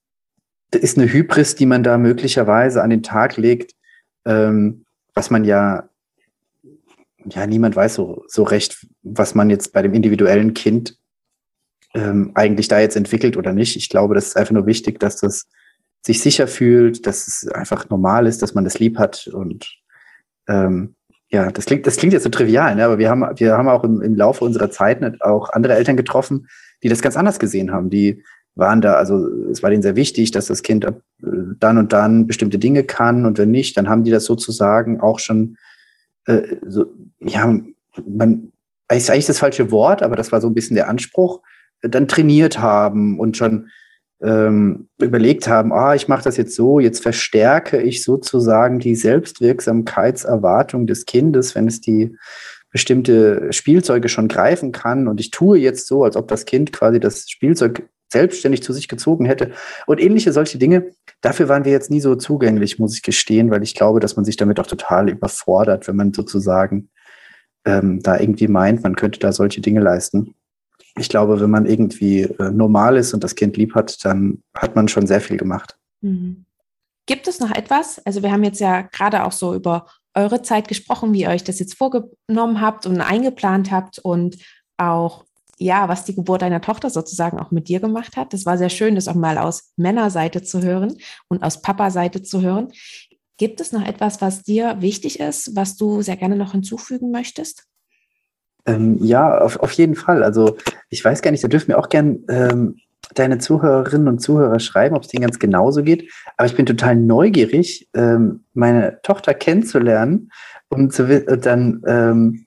das ist eine Hybris, die man da möglicherweise an den Tag legt, ähm, was man ja ja, niemand weiß so, so recht, was man jetzt bei dem individuellen Kind ähm, eigentlich da jetzt entwickelt oder nicht. Ich glaube, das ist einfach nur wichtig, dass das sich sicher fühlt, dass es einfach normal ist, dass man das lieb hat und ähm, ja, das klingt, das klingt jetzt so trivial, ne? aber wir haben, wir haben auch im, im Laufe unserer Zeit auch andere Eltern getroffen, die das ganz anders gesehen haben. Die waren da, also es war denen sehr wichtig, dass das Kind dann und dann bestimmte Dinge kann und wenn nicht, dann haben die das sozusagen auch schon äh, so, ja, man, ist eigentlich das falsche Wort, aber das war so ein bisschen der Anspruch, dann trainiert haben und schon ähm, überlegt haben, ah, ich mache das jetzt so, jetzt verstärke ich sozusagen die Selbstwirksamkeitserwartung des Kindes, wenn es die bestimmte Spielzeuge schon greifen kann und ich tue jetzt so, als ob das Kind quasi das Spielzeug selbstständig zu sich gezogen hätte und ähnliche solche Dinge. Dafür waren wir jetzt nie so zugänglich, muss ich gestehen, weil ich glaube, dass man sich damit auch total überfordert, wenn man sozusagen ähm, da irgendwie meint, man könnte da solche Dinge leisten. Ich glaube, wenn man irgendwie äh, normal ist und das Kind lieb hat, dann hat man schon sehr viel gemacht. Mhm. Gibt es noch etwas? Also wir haben jetzt ja gerade auch so über eure Zeit gesprochen, wie ihr euch das jetzt vorgenommen habt und eingeplant habt und auch ja, was die Geburt deiner Tochter sozusagen auch mit dir gemacht hat. Das war sehr schön, das auch mal aus Männerseite zu hören und aus Papa-Seite zu hören. Gibt es noch etwas, was dir wichtig ist, was du sehr gerne noch hinzufügen möchtest? Ähm, ja, auf, auf jeden Fall. Also ich weiß gar nicht, da dürfen wir auch gern ähm, deine Zuhörerinnen und Zuhörer schreiben, ob es denen ganz genauso geht. Aber ich bin total neugierig, ähm, meine Tochter kennenzulernen, um zu dann, ähm,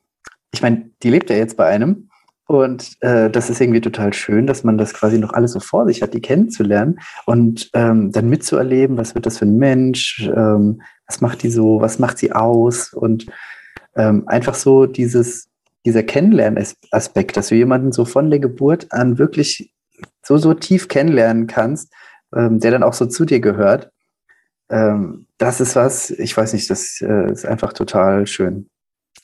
ich meine, die lebt ja jetzt bei einem und äh, das ist irgendwie total schön, dass man das quasi noch alles so vor sich hat, die kennenzulernen und ähm, dann mitzuerleben, was wird das für ein Mensch, ähm, was macht die so, was macht sie aus und ähm, einfach so dieses, dieser Kennenlernaspekt, dass du jemanden so von der Geburt an wirklich so, so tief kennenlernen kannst, ähm, der dann auch so zu dir gehört. Ähm, das ist was, ich weiß nicht, das äh, ist einfach total schön.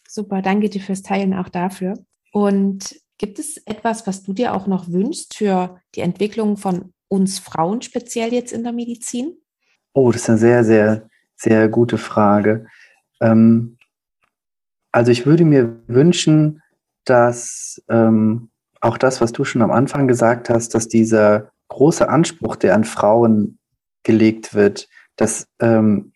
Super, danke dir fürs Teilen auch dafür. Und gibt es etwas, was du dir auch noch wünschst für die Entwicklung von uns Frauen speziell jetzt in der Medizin? Oh, das ist eine sehr, sehr, sehr gute Frage. Ähm, also ich würde mir wünschen, dass ähm, auch das, was du schon am Anfang gesagt hast, dass dieser große Anspruch, der an Frauen gelegt wird, dass ähm,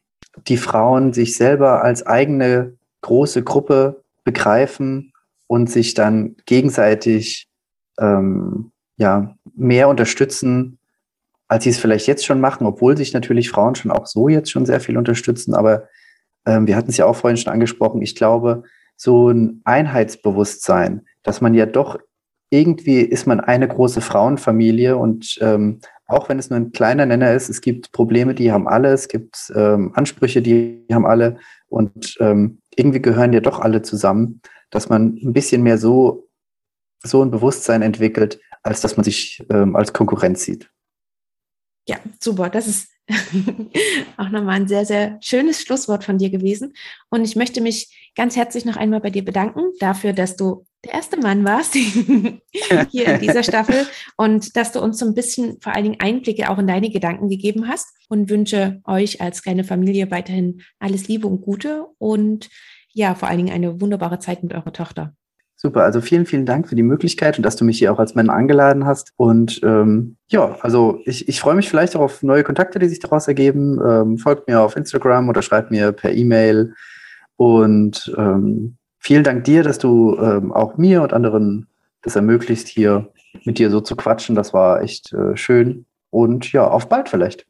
die Frauen sich selber als eigene große Gruppe begreifen und sich dann gegenseitig ähm, ja, mehr unterstützen, als sie es vielleicht jetzt schon machen, obwohl sich natürlich Frauen schon auch so jetzt schon sehr viel unterstützen. Aber ähm, wir hatten es ja auch vorhin schon angesprochen. Ich glaube, so ein Einheitsbewusstsein, dass man ja doch irgendwie ist man eine große Frauenfamilie und ähm, auch wenn es nur ein kleiner Nenner ist, es gibt Probleme, die haben alle, es gibt ähm, Ansprüche, die haben alle und ähm, irgendwie gehören ja doch alle zusammen, dass man ein bisschen mehr so, so ein Bewusstsein entwickelt, als dass man sich ähm, als Konkurrenz sieht. Ja, super. Das ist [laughs] auch nochmal ein sehr, sehr schönes Schlusswort von dir gewesen. Und ich möchte mich ganz herzlich noch einmal bei dir bedanken dafür, dass du der erste Mann warst [laughs] hier in dieser Staffel [laughs] und dass du uns so ein bisschen vor allen Dingen Einblicke auch in deine Gedanken gegeben hast und wünsche euch als kleine Familie weiterhin alles Liebe und Gute und ja, vor allen Dingen eine wunderbare Zeit mit eurer Tochter. Super, also vielen, vielen Dank für die Möglichkeit und dass du mich hier auch als Mann eingeladen hast. Und ähm, ja, also ich, ich freue mich vielleicht auch auf neue Kontakte, die sich daraus ergeben. Ähm, folgt mir auf Instagram oder schreibt mir per E-Mail. Und ähm, vielen Dank dir, dass du ähm, auch mir und anderen das ermöglicht, hier mit dir so zu quatschen. Das war echt äh, schön. Und ja, auf bald vielleicht.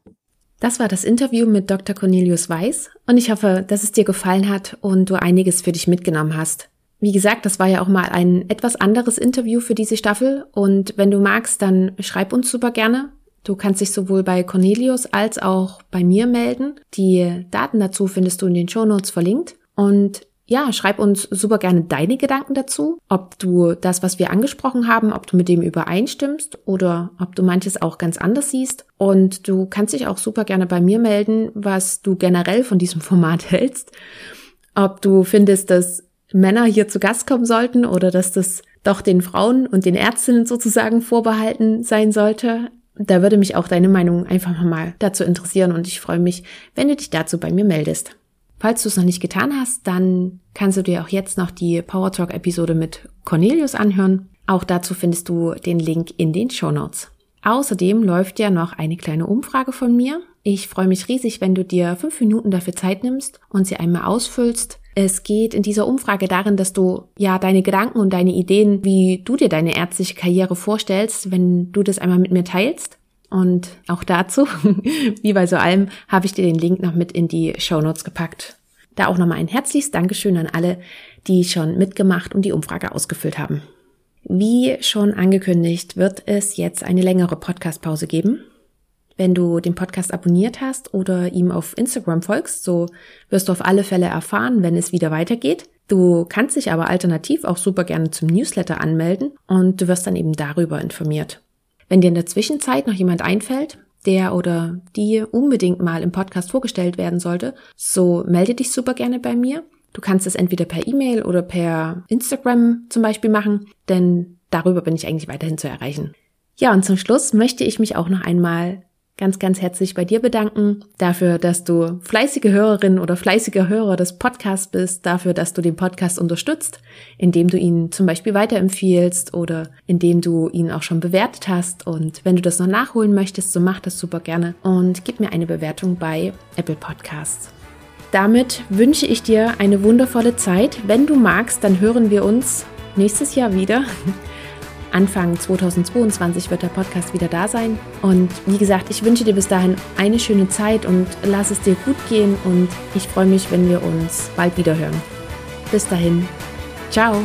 Das war das Interview mit Dr. Cornelius Weiß und ich hoffe, dass es dir gefallen hat und du einiges für dich mitgenommen hast. Wie gesagt, das war ja auch mal ein etwas anderes Interview für diese Staffel. Und wenn du magst, dann schreib uns super gerne. Du kannst dich sowohl bei Cornelius als auch bei mir melden. Die Daten dazu findest du in den Show Notes verlinkt. Und ja, schreib uns super gerne deine Gedanken dazu, ob du das, was wir angesprochen haben, ob du mit dem übereinstimmst oder ob du manches auch ganz anders siehst. Und du kannst dich auch super gerne bei mir melden, was du generell von diesem [laughs] Format hältst. Ob du findest, dass Männer hier zu Gast kommen sollten oder dass das doch den Frauen und den Ärztinnen sozusagen vorbehalten sein sollte. Da würde mich auch deine Meinung einfach mal dazu interessieren und ich freue mich, wenn du dich dazu bei mir meldest. Falls du es noch nicht getan hast, dann kannst du dir auch jetzt noch die Power Talk Episode mit Cornelius anhören. Auch dazu findest du den Link in den Show Notes. Außerdem läuft ja noch eine kleine Umfrage von mir. Ich freue mich riesig, wenn du dir fünf Minuten dafür Zeit nimmst und sie einmal ausfüllst. Es geht in dieser Umfrage darin, dass du ja deine Gedanken und deine Ideen, wie du dir deine ärztliche Karriere vorstellst, wenn du das einmal mit mir teilst. Und auch dazu, [laughs] wie bei so allem, habe ich dir den Link noch mit in die Show Notes gepackt. Da auch nochmal ein herzliches Dankeschön an alle, die schon mitgemacht und die Umfrage ausgefüllt haben. Wie schon angekündigt, wird es jetzt eine längere Podcastpause geben. Wenn du den Podcast abonniert hast oder ihm auf Instagram folgst, so wirst du auf alle Fälle erfahren, wenn es wieder weitergeht. Du kannst dich aber alternativ auch super gerne zum Newsletter anmelden und du wirst dann eben darüber informiert. Wenn dir in der Zwischenzeit noch jemand einfällt, der oder die unbedingt mal im Podcast vorgestellt werden sollte, so melde dich super gerne bei mir. Du kannst es entweder per E-Mail oder per Instagram zum Beispiel machen, denn darüber bin ich eigentlich weiterhin zu erreichen. Ja, und zum Schluss möchte ich mich auch noch einmal ganz, ganz herzlich bei dir bedanken dafür, dass du fleißige Hörerin oder fleißiger Hörer des Podcasts bist, dafür, dass du den Podcast unterstützt, indem du ihn zum Beispiel weiterempfiehlst oder indem du ihn auch schon bewertet hast. Und wenn du das noch nachholen möchtest, so mach das super gerne und gib mir eine Bewertung bei Apple Podcasts. Damit wünsche ich dir eine wundervolle Zeit. Wenn du magst, dann hören wir uns nächstes Jahr wieder. [laughs] Anfang 2022 wird der Podcast wieder da sein. Und wie gesagt, ich wünsche dir bis dahin eine schöne Zeit und lass es dir gut gehen. Und ich freue mich, wenn wir uns bald wieder hören. Bis dahin. Ciao.